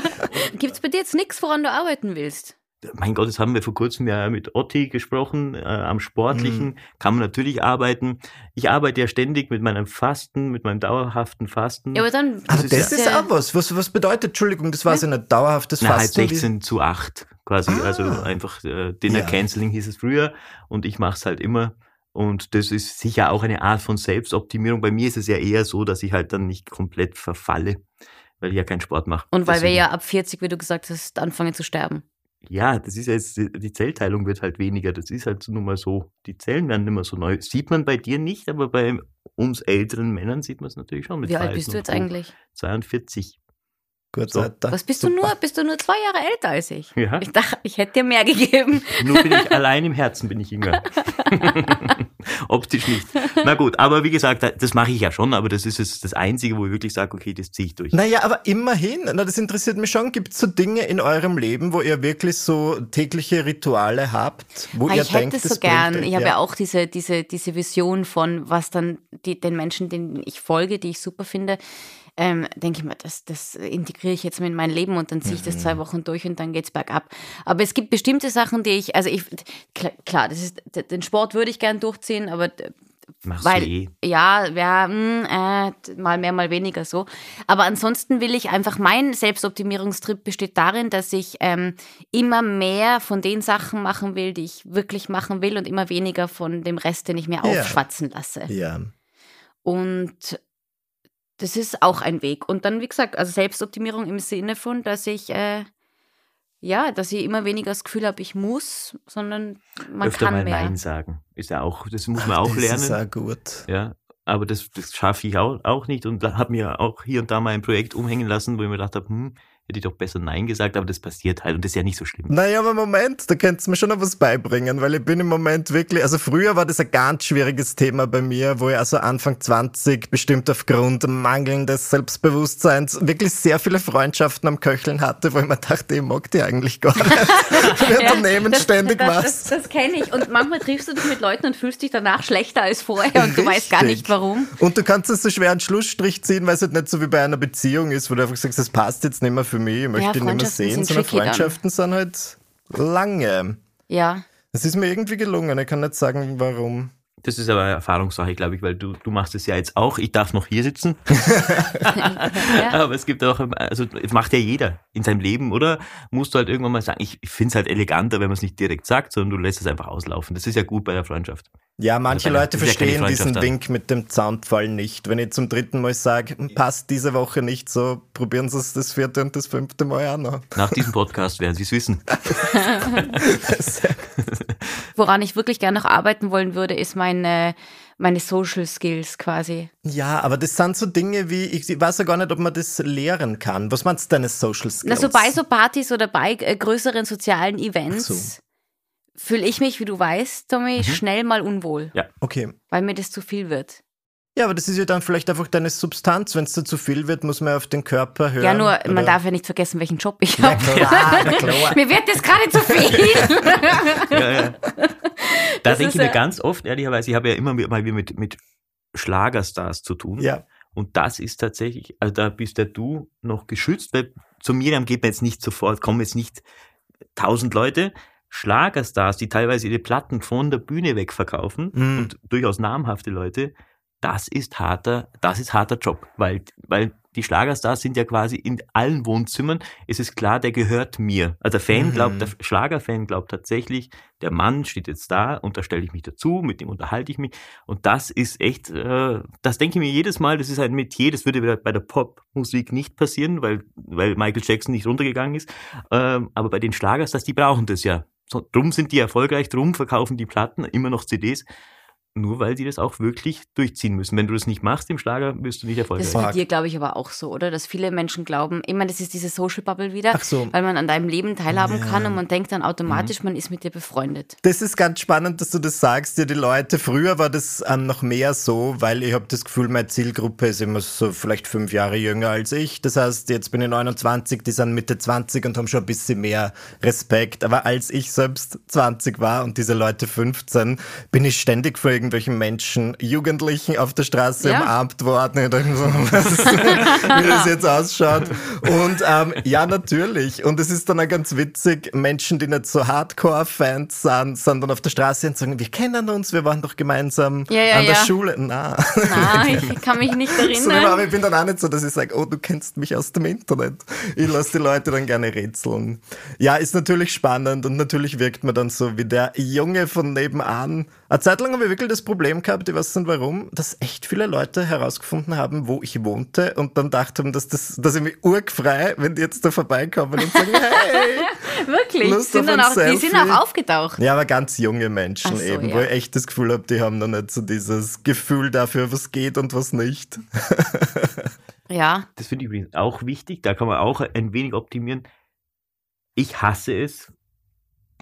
Gibt es bei dir jetzt nichts, woran du arbeiten willst? Mein Gott, das haben wir vor kurzem ja mit Otti gesprochen, äh, am Sportlichen Mhm. kann man natürlich arbeiten. Ich arbeite ja ständig mit meinem Fasten, mit meinem dauerhaften Fasten. Ja, aber dann. Aber Das das, ist ja- auch was. was. Was bedeutet, Entschuldigung, das war ja nicht dauerhaftes Na, Fasten. wie- 16 zu 8 quasi. Ah. Also einfach äh, Dinner Ja. Canceling hieß es früher und ich mache es halt immer. Und das ist sicher auch eine Art von Selbstoptimierung. Bei mir ist es ja eher so, dass ich halt dann nicht komplett verfalle, weil ich ja keinen Sport mache. Und weil wir Deswegen- ja ab 40, wie du gesagt hast, anfangen zu sterben. Ja, das ist ja jetzt, die Zellteilung wird halt weniger. Das ist halt nun mal so. Die Zellen werden nicht mehr so neu. Sieht man bei dir nicht, aber bei uns älteren Männern sieht man es natürlich schon mit Wie alt bist du jetzt eigentlich? 42. Gut, So. Alter. Was bist du nur? Bist du nur zwei Jahre älter als ich? Ja. Ich dachte, ich hätte dir mehr gegeben. Nur bin ich allein im Herzen bin ich jünger. Optisch nicht. Na gut, aber wie gesagt, das mache ich ja schon, aber das ist das Einzige, wo ich wirklich sage, okay, das ziehe ich durch. Naja, aber immerhin, na, das interessiert mich schon. Gibt es so Dinge in eurem Leben, wo ihr wirklich so tägliche Rituale habt, wo Ah, ihr ich hätte denkt, es so bringt gern. Ich habe ja auch diese, diese, diese Vision von, was dann die, den Menschen, denen ich folge, die ich super finde, ähm, denke ich mir, das, das integriere ich jetzt mit in mein Leben und dann ziehe ich das Mhm. zwei Wochen durch und dann geht's bergab. Aber es gibt bestimmte Sachen, die ich, also ich, klar, klar das ist, den Sport würde ich gern durchziehen, aber Machst weil, du eh. ja, ja mh, äh, mal mehr, mal weniger so. Aber ansonsten will ich einfach, mein Selbstoptimierungstrip besteht darin, dass ich ähm, immer mehr von den Sachen machen will, die ich wirklich machen will und immer weniger von dem Rest, den ich mir Ja. aufschwatzen lasse. Ja. Und das ist auch ein Weg. Und dann, wie gesagt, also Selbstoptimierung im Sinne von, dass ich, äh, ja, dass ich immer weniger das Gefühl habe, ich muss, sondern man Öfter kann mal mehr. Nein sagen. Ist ja auch, das muss man auch das lernen. ist auch gut. Ja, aber das, das schaffe ich auch, auch nicht und da habe mir auch hier und da mal ein Projekt umhängen lassen, wo ich mir gedacht habe, hm, hätte ich doch besser Nein gesagt, aber das passiert halt und das ist ja nicht so schlimm. Naja, aber Moment, da könntest du mir schon noch was beibringen, weil ich bin im Moment wirklich, also früher war das ein ganz schwieriges Thema bei mir, wo ich also Anfang 20 bestimmt aufgrund mangelndes Selbstbewusstseins wirklich sehr viele Freundschaften am Köcheln hatte, wo ich mir dachte, ich mag die eigentlich gar nicht. Wir Ja, unternehmen das, ständig das, was. Das, das kenne ich. Und manchmal triffst du dich mit Leuten und fühlst dich danach schlechter als vorher und du weißt gar Richtig. nicht warum. Und du kannst es so schwer einen Schlussstrich ziehen, weil es halt nicht so wie bei einer Beziehung ist, wo du einfach sagst, das passt jetzt nicht mehr für mich, ich möchte Ja, ihn nicht mehr Freundschaften sehen, sind sondern tricky dann. Freundschaften sind halt lange. Ja. Es ist mir irgendwie gelungen, ich kann nicht sagen, warum. Das ist aber eine Erfahrungssache, glaube ich, weil du, du machst es ja jetzt auch. Ich darf noch hier sitzen. ja. Aber es gibt auch, also das macht ja jeder in seinem Leben, oder? Musst du halt irgendwann mal sagen, ich, ich finde es halt eleganter, wenn man es nicht direkt sagt, sondern du lässt es einfach auslaufen. Das ist ja gut bei der Freundschaft. Ja, manche Also Leute verstehen diesen dann. Wink mit dem Zaunpfahl nicht. Wenn ich zum dritten Mal sage, passt diese Woche nicht so, probieren Sie es das vierte und das fünfte Mal auch noch. Nach diesem Podcast werden sie es wissen. Woran ich wirklich gerne noch arbeiten wollen würde, ist meine, meine Social Skills quasi. Ja, aber das sind so Dinge wie, ich weiß ja gar nicht, ob man das lehren kann. Was meinst du deine Social Skills? Na, so bei so Partys oder bei äh, größeren sozialen Events Ach so. Fühle ich mich, wie du weißt, Tommy, schnell mal unwohl, Okay. weil mir das zu viel wird. Ja, aber das ist ja dann vielleicht einfach deine Substanz. Wenn es da zu viel wird, muss man auf den Körper hören. Ja, nur, man oder- darf ja nicht vergessen, welchen Job ich Ja, habe. Mir wird das gerade zu viel. Ja, ja. Da denke ist ich mir ja- ganz oft, ehrlicherweise, ich habe ja immer mal wieder mit, mit Schlagerstars zu tun. Ja. Und das ist tatsächlich, also da bist ja du noch geschützt, weil zu Miriam geht man jetzt nicht sofort, kommen jetzt nicht tausend Leute. Schlagerstars, die teilweise ihre Platten von der Bühne weg verkaufen Mhm. und durchaus namhafte Leute, das ist harter, das ist harter Job, weil, weil die Schlagerstars sind ja quasi in allen Wohnzimmern. Es ist klar, der gehört mir. Also der Fan Mhm. glaubt, der Schlagerfan glaubt tatsächlich, der Mann steht jetzt da und da stelle ich mich dazu, mit dem unterhalte ich mich. Und das ist echt, äh, das denke ich mir jedes Mal, das ist ein Metier, das würde bei der Popmusik nicht passieren, weil, weil Michael Jackson nicht runtergegangen ist. Ähm, aber bei den Schlagerstars, die brauchen das ja. So, drum sind die erfolgreich, drum verkaufen die Platten immer noch CDs. Nur weil die das auch wirklich durchziehen müssen. Wenn du das nicht machst im Schlager, wirst du nicht Das erfolgreich. ist bei dir, glaube ich, aber auch so, oder? Dass viele Menschen glauben, ich meine, das ist diese Social Bubble wieder, Ach so. weil man an deinem Leben teilhaben Ja. kann und man denkt dann Mhm. automatisch, man ist mit dir befreundet. Das ist ganz spannend, dass du das sagst. Ja, die Leute, früher war das ähm, noch mehr so, weil ich habe das Gefühl, meine Zielgruppe ist immer so vielleicht fünf Jahre jünger als ich. Das heißt, jetzt bin ich 29, die sind Mitte 20 und haben schon ein bisschen mehr Respekt. Aber als ich selbst 20 war und diese Leute 15, bin ich ständig vor irgendwelchen Menschen, Jugendlichen auf der Straße Ja. umarmt worden. Ich dachte mir so, was, wie das jetzt ausschaut. Und ähm, ja, natürlich. Und es ist dann auch ganz witzig, Menschen, die nicht so Hardcore-Fans sind, sind dann auf der Straße und sagen, wir kennen uns, wir waren doch gemeinsam Ja, ja, an der. Schule. Na. Na, ich kann mich nicht So, erinnern. aber ich bin dann auch nicht so, dass ich sage, oh, du kennst mich aus dem Internet. Ich lasse die Leute dann gerne rätseln. Ja, ist natürlich spannend und natürlich wirkt man dann so wie der Junge von nebenan. Eine Zeit lang habe ich wirklich das Problem gehabt, ich weiß nicht warum, dass echt viele Leute herausgefunden haben, wo ich wohnte und dann dachten haben, dass, das, dass ich mich urgfrei, wenn die jetzt da vorbeikommen und sagen, hey. Wirklich. Lust Sind auf dann auch, die sind auch aufgetaucht. Ja, aber ganz junge Menschen so, eben, ja. wo ich echt das Gefühl habe, die haben noch nicht so dieses Gefühl dafür, was geht und was nicht. Ja. Das finde ich übrigens auch wichtig, da kann man auch ein wenig optimieren. Ich hasse es,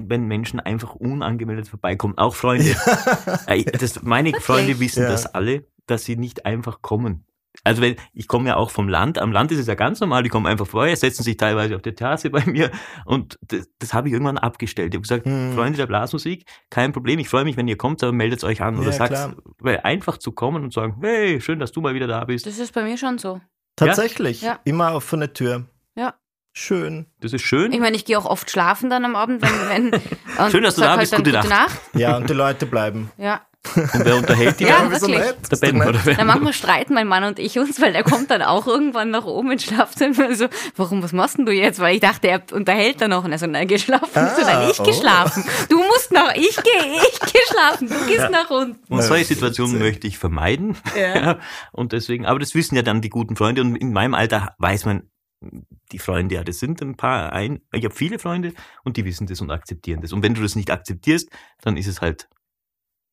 wenn Menschen einfach unangemeldet vorbeikommen, auch Freunde. Das, meine Freunde wissen Ja. das alle, dass sie nicht einfach kommen. Also wenn, ich komme ja auch vom Land, am Land ist es ja ganz normal, die kommen einfach vorbei, setzen sich teilweise auf der Terrasse bei mir und das, das habe ich irgendwann abgestellt. Ich habe gesagt, Hm. Freunde der Blasmusik, kein Problem, ich freue mich, wenn ihr kommt, aber meldet euch an oder Ja, sagt, klar. weil einfach zu kommen und sagen, hey, schön, dass du mal wieder da bist. Das ist bei mir schon so. Tatsächlich, Ja. immer offene Tür. Ja. Schön. Das ist schön. Ich meine, ich gehe auch oft schlafen dann am Abend, wenn, wenn und Schön, dass du da halt bist. dann Gute gute Nacht. Ja, und die Leute bleiben. Ja. Und wer unterhält die Ja, dann? wieso wirklich. nicht? Der Ben, oder wer? Na, manchmal streiten mein Mann und ich uns, weil der kommt dann auch irgendwann nach oben ins Schlafzimmer. So, warum, was machst denn du jetzt? Weil ich dachte, er unterhält dann noch. Und er so, nein, geschlafen. Ah, so, nein, ich oh. geschlafen. Du musst nach, ich gehe, ich gehe schlafen. Du gehst nach unten. Und solche Situationen möchte ich vermeiden. Ja. Und deswegen, aber das wissen ja dann die guten Freunde. Und in meinem Alter weiß man, die Freunde, ja, das sind ein paar, ein, ich habe viele Freunde und die wissen das und akzeptieren das. Und wenn du das nicht akzeptierst, dann ist es halt,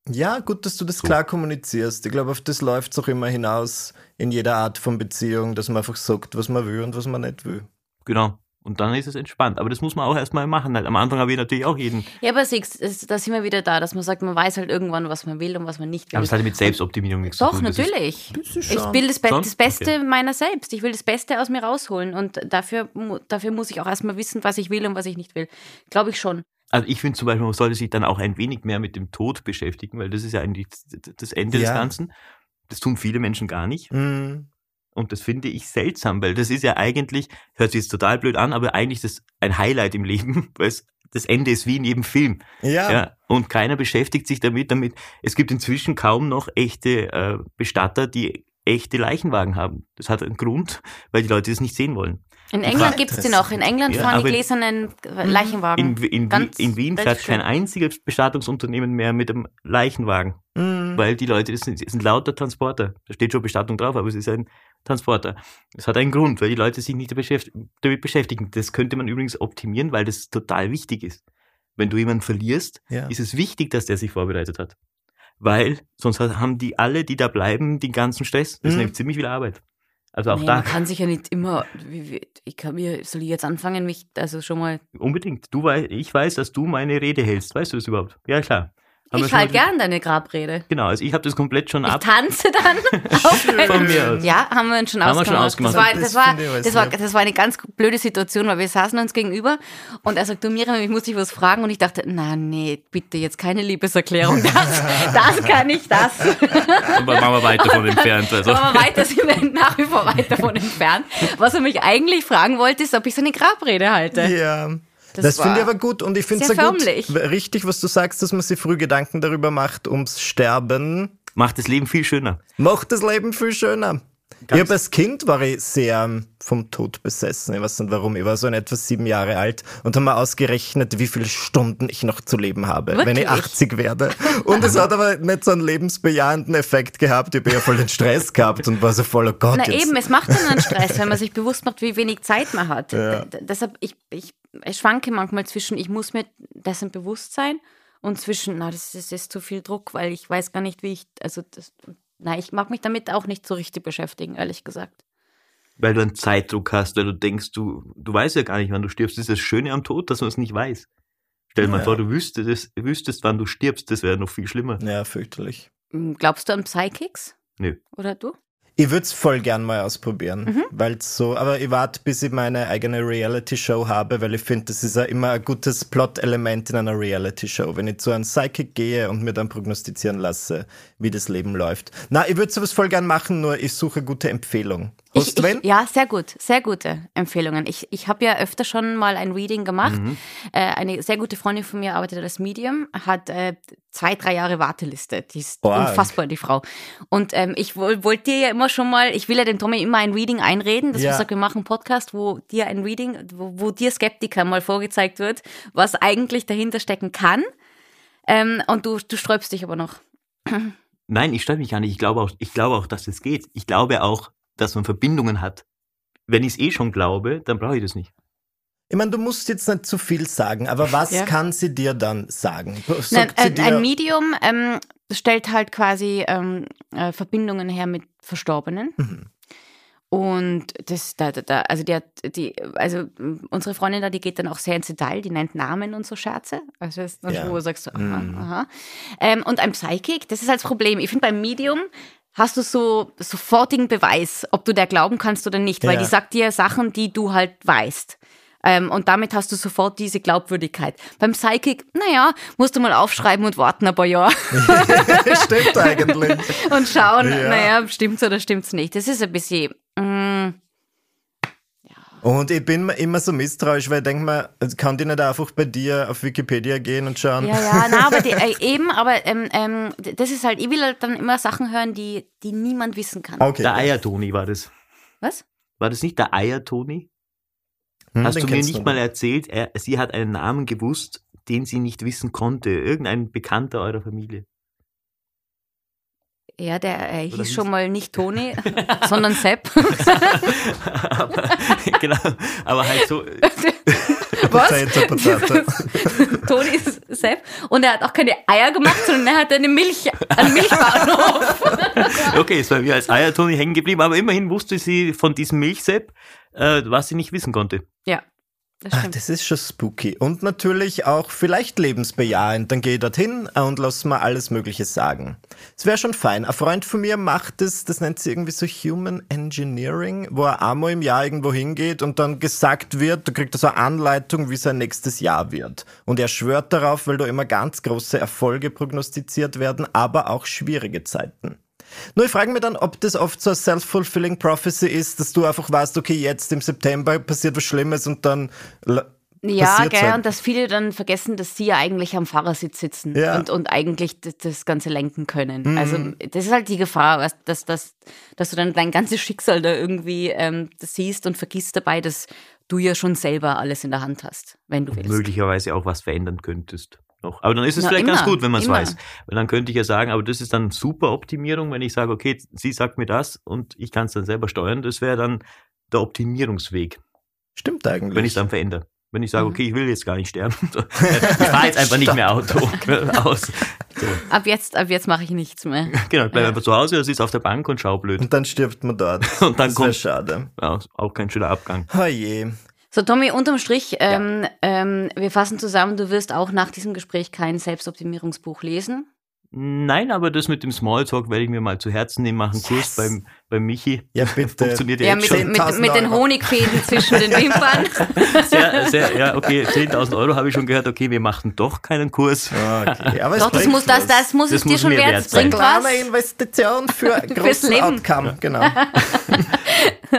Ja, gut, dass du das So. klar kommunizierst. Ich glaube, auf das läuft es auch immer hinaus in jeder Art von Beziehung, dass man einfach sagt, was man will und was man nicht will. genau. Und dann ist es entspannt. Aber das muss man auch erstmal machen. Halt. Am Anfang habe ich natürlich auch jeden. Ja, aber siehst, da sind wir wieder da, dass man sagt, man weiß halt irgendwann, was man will und was man nicht will. Aber es hat mit Selbstoptimierung nichts Doch, zu tun. Das ist- natürlich. Das ist Ich will das, Be das Beste Okay. meiner selbst. Ich will das Beste aus mir rausholen. Und dafür, dafür muss ich auch erstmal wissen, was ich will und was ich nicht will. Glaube ich schon. Also ich finde zum Beispiel, man sollte sich dann auch ein wenig mehr mit dem Tod beschäftigen, weil das ist ja eigentlich das Ende des Ja. Ganzen. Das tun viele Menschen gar nicht. Mm, Und das finde ich seltsam, weil das ist ja eigentlich, hört sich jetzt total blöd an, aber eigentlich das ein Highlight im Leben, weil es, das Ende ist wie in jedem Film. ja, Ja. Und keiner beschäftigt sich damit, damit. Es gibt inzwischen kaum noch echte äh, Bestatter, die echte Leichenwagen haben. Das hat einen Grund, weil die Leute das nicht sehen wollen. In England gibt es den auch. In England Ja, fahren die gläsernen Leichenwagen. In, in, Ganz- in Wien fährt kein einziges Bestattungsunternehmen mehr mit einem Leichenwagen, mm, weil die Leute, das sind, das sind lauter Transporter. Da steht schon Bestattung drauf, aber es ist ein Transporter. Das hat einen Grund, weil die Leute sich nicht damit beschäftigen. Das könnte man übrigens optimieren, weil das total wichtig ist. Wenn du jemanden verlierst, ja. ist es wichtig, dass der sich vorbereitet hat. Weil sonst haben die alle, die da bleiben, den ganzen Stress. Das ist Mhm. nämlich ziemlich viel Arbeit. Also auch Nee, da man kann sich ja nicht immer. wie- wie- Ich kann mir, soll ich jetzt anfangen, mich also schon mal. unbedingt. Du weißt, ich weiß, dass du meine Rede hältst. Weißt du das überhaupt? Ja, klar. Wir ich halt mal- gern deine Grabrede. Genau, also ich habe das komplett schon Ich ab. tanze dann. auf Von mir aus. Ja, haben wir uns schon Haben wir ausgemacht. schon ausgemacht. Das, war, Das war, ich das, war, das war eine ganz blöde Situation, weil wir saßen uns gegenüber und er sagt, du Miriam, ich muss dich was fragen und ich dachte, na nee, bitte jetzt keine Liebeserklärung, das, das kann ich, das. Aber machen wir weiter von entfernt. Also. Aber weiter sind wir nach wie vor weit davon entfernt. Was er mich eigentlich fragen wollte, ist, ob ich so eine Grabrede halte. Ja. Das Das, finde ich aber gut und ich finde es sehr ja gut, richtig, was du sagst, dass man sich früh Gedanken darüber macht, ums Sterben. Macht das Leben viel schöner. Macht das Leben viel schöner. Ich hab als Kind war ich sehr vom Tod besessen. Ich weiß nicht warum. Ich war so in etwa sieben Jahre alt und habe mal ausgerechnet, wie viele Stunden ich noch zu leben habe, wenn ich Wirklich? 80 werde. Und es hat aber nicht so einen lebensbejahenden Effekt gehabt. Ich habe ja voll den Stress gehabt und war so voll, oh Gott. Na jetzt. eben, es macht dann einen Stress, wenn man sich bewusst macht, wie wenig Zeit man hat. D- Deshalb, ich, ich, ich schwanke manchmal zwischen, ich muss mir dessen bewusst sein und zwischen, na, das ist, das ist zu viel Druck, weil ich weiß gar nicht, wie ich, also, das, na, ich mag mich damit auch nicht so richtig beschäftigen, ehrlich gesagt. Weil du einen Zeitdruck hast, weil du denkst, du, du weißt ja gar nicht, wann du stirbst. Das ist das Schöne am Tod, dass man es nicht weiß. Stell dir mal Ja. vor, du wüsstest, wüsstest, wann du stirbst, das wäre noch viel schlimmer. Ja, fürchterlich. Hm, Glaubst du an Psychics? Nö. Oder du? Ich würde es voll gern mal ausprobieren, Mhm. weil so, aber ich warte, bis ich meine eigene Reality-Show habe, weil ich finde, das ist ja immer ein gutes Plot-Element in einer Reality-Show, wenn ich zu einem Psychic gehe und mir dann prognostizieren lasse, wie das Leben läuft. Na, ich würde sowas voll gern machen, nur ich suche gute Empfehlung. Ich, ich, ja, sehr gut, sehr gute Empfehlungen. Ich, ich habe ja öfter schon mal ein Reading gemacht. Mhm. Äh, eine sehr gute Freundin von mir arbeitet als Medium, hat äh, zwei, drei Jahre Warteliste. Die ist Boah. unfassbar, die Frau. Und ähm, ich woll- wollte dir ja immer schon mal, ich will ja dem Tommy immer ein Reading einreden, dass Ja. wir sagen, wir machen einen Podcast, wo dir ein Reading, wo, wo dir Skeptiker mal vorgezeigt wird, was eigentlich dahinter stecken kann. Ähm, und du, du sträubst dich aber noch. Nein, ich stelle mich gar nicht. Ich glaube auch, ich glaube auch, dass es geht. Ich glaube auch, dass man Verbindungen hat. Wenn ich es eh schon glaube, dann brauche ich das nicht. Ich meine, du musst jetzt nicht zu viel sagen, aber was Ja. kann sie dir dann sagen? Nein, äh, dir, ein Medium ähm, stellt halt quasi ähm, äh, Verbindungen her mit Verstorbenen. Mhm. Und das, da, da, da, also die hat, die, also unsere Freundin da, die geht dann auch sehr ins Detail, die nennt Namen und so Scherze. Also das ist dann Ja. schon, wo du sagst, aha, Mhm. aha. Ähm, und ein Psychic, das ist halt das Problem. Ich finde beim Medium hast du so sofortigen Beweis, ob du der glauben kannst oder nicht, weil Ja. die sagt dir Sachen, die du halt weißt. Ähm, und damit hast du sofort diese Glaubwürdigkeit. Beim Psychic, naja, musst du mal aufschreiben und warten ein paar Jahre stimmt eigentlich. und schauen, Ja. naja, stimmt's oder stimmt's nicht. Das ist ein bisschen, mm, Und ich bin mir immer so misstrauisch, weil ich denke mir, also kann die nicht einfach bei dir auf Wikipedia gehen und schauen? Ja, ja, na, aber die, äh, eben, aber ähm, ähm, das ist halt, ich will halt dann immer Sachen hören, die, die niemand wissen kann. Okay. Der Eiertoni war das. Was? War das nicht der Eiertoni? Hm, Hast du mir nicht mal erzählt, er, sie hat einen Namen gewusst, den sie nicht wissen konnte. Irgendein Bekannter eurer Familie. Ja, der äh, hieß hieß- schon mal nicht Toni, sondern Sepp. aber, genau, aber halt so, Was? Potato, Potato. Toni ist Sepp. Und er hat auch keine Eier gemacht, sondern er hat eine Milch, einen Milchbauernhof. okay, es war mir als Eiertoni hängen geblieben, aber immerhin wusste sie von diesem Milchsepp, äh, was sie nicht wissen konnte. Ja, das stimmt. das ist schon spooky. Und natürlich auch vielleicht lebensbejahend. Dann gehe ich dorthin und lass mir alles Mögliche sagen. Es wäre schon fein. Ein Freund von mir macht das, das nennt sie irgendwie so Human Engineering, wo er einmal im Jahr irgendwo hingeht und dann gesagt wird, du kriegst so eine Anleitung, wie sein nächstes Jahr wird. Und er schwört darauf, weil da immer ganz große Erfolge prognostiziert werden, aber auch schwierige Zeiten. Nur ich frage mich dann, ob das oft so eine self-fulfilling prophecy ist, dass du einfach weißt, okay, jetzt im September passiert was Schlimmes und dann Ja, gell, halt. und dass viele dann vergessen, dass sie ja eigentlich am Fahrersitz sitzen Ja. und, und eigentlich das, das Ganze lenken können. Mhm. Also das ist halt die Gefahr, was- dass, dass, dass du dann dein ganzes Schicksal da irgendwie ähm, das siehst und vergisst dabei, dass du ja schon selber alles in der Hand hast, wenn du willst. möglicherweise auch was verändern könntest. Noch. Aber dann ist es Na, vielleicht ganz immer, gut, wenn man es weiß. Weil dann könnte ich ja sagen, aber das ist dann super Optimierung, wenn ich sage, okay, sie sagt mir das und ich kann es dann selber steuern. Das wäre dann der Optimierungsweg, Stimmt eigentlich. wenn ich es dann verändere. Wenn ich sage, Mhm. okay, ich will jetzt gar nicht sterben. Ich fahre jetzt einfach nicht mehr Auto aus. So. Ab jetzt, ab jetzt mache ich nichts mehr. Genau, ich bleib Ja. einfach zu Hause oder sitze auf der Bank und schau blöd. und dann stirbt man dort. Und dann das kommt schade. ja, auch kein schöner Abgang. Oh je. So, Tommy, unterm Strich, ähm, ähm, wir fassen zusammen, du wirst auch nach diesem Gespräch kein Selbstoptimierungsbuch lesen. Nein, aber das mit dem Smalltalk werde ich mir mal zu Herzen nehmen, machen Kurs Yes. beim, beim Michi. Ja, bitte. Funktioniert ja, Ja, jetzt mit, schon. mit, 10.000 mit den. Honigfäden zwischen den Wimpern. Sehr, sehr, ja, okay, 10.000 Euro habe ich schon gehört. Okay, wir machen doch keinen Kurs. Okay, aber Doch, das muss, das, das muss Das es dir muss schon mir wert wert sein. Bringt Kleine was. Investition für großen Leben. Outcome, genau.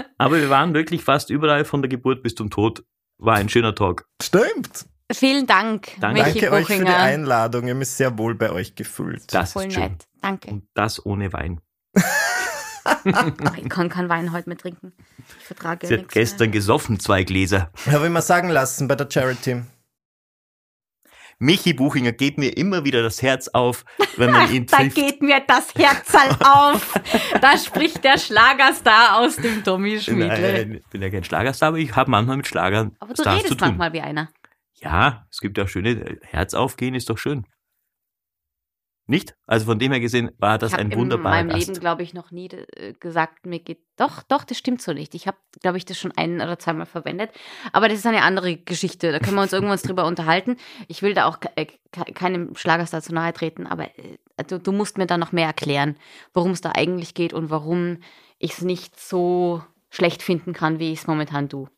Aber wir waren wirklich fast überall von der Geburt bis zum Tod. War ein schöner Talk. Stimmt. Vielen Dank, Danke. Michi Danke euch für die. Einladung. Ich habe mich sehr wohl bei euch gefühlt. Das Voll ist schön. nett. Danke. Und das ohne Wein. Ach, ich kann keinen Wein heute mehr trinken. Ich vertrage Sie hat nichts gestern gesoffen, zwei Gläser. Habe ich mir sagen lassen bei der Charity. Michi Buchinger geht mir immer wieder das Herz auf, wenn man ihn mehr. Da trifft. geht mir das Herzal auf. Da spricht der Schlagerstar aus dem Tommy Schmiedle. Nein, ich bin ja kein Schlagerstar, aber ich habe manchmal mit Schlagern Aber du Stars redest manchmal wie einer. Ja, es gibt ja auch schöne Herz aufgehen, ist doch schön. Nicht? Also von dem her gesehen war das ich habe ein in wunderbarer meinem Gast. Leben, glaube ich, noch nie äh, gesagt, mir geht. Doch, doch, das stimmt so nicht. Ich habe, glaube ich, das schon ein oder zweimal verwendet. Aber das ist eine andere Geschichte. Da können wir uns irgendwann drüber unterhalten. Ich will da auch äh, ke- keinem Schlagerstar zu nahe treten, aber äh, du, du musst mir da noch mehr erklären, worum es da eigentlich geht und warum ich es nicht so schlecht finden kann, wie ich es momentan tue.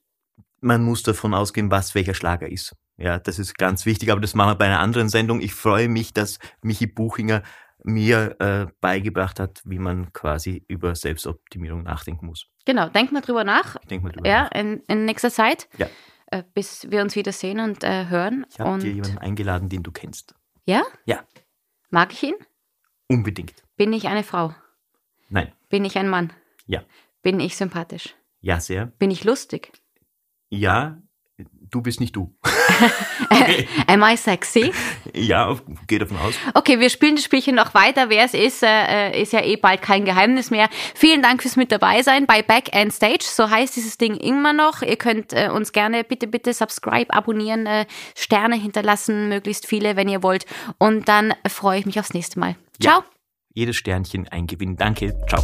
man muss davon ausgehen, was welcher Schlager ist. Ja, das ist ganz wichtig, aber das machen wir bei einer anderen Sendung. Ich freue mich, dass Michi Buchinger mir äh, beigebracht hat, wie man quasi über Selbstoptimierung nachdenken muss. Genau, denk mal drüber nach. Ich denke mal drüber Ja, nach. in, in nächster Zeit. Ja. Äh, bis wir uns wieder sehen und äh, hören. Ich habe dir jemanden eingeladen, den du kennst. ja? Ja. Mag ich ihn? Unbedingt. Bin ich eine Frau? Nein. Bin ich ein Mann? Ja. Bin ich sympathisch? Ja, sehr. Bin ich lustig? Ja, du bist nicht du. Am I sexy? ja, geh davon aus. Okay, wir spielen das Spielchen noch weiter. Wer es ist, äh, ist ja eh bald kein Geheimnis mehr. Vielen Dank fürs mit dabei sein bei Back and Stage. So heißt dieses Ding immer noch. Ihr könnt äh, uns gerne bitte, bitte subscribe, abonnieren, äh, Sterne hinterlassen, möglichst viele, wenn ihr wollt. Und dann freue ich mich aufs nächste Mal. Ciao. Ja. Jedes Sternchen eingewinnen. Danke. Ciao.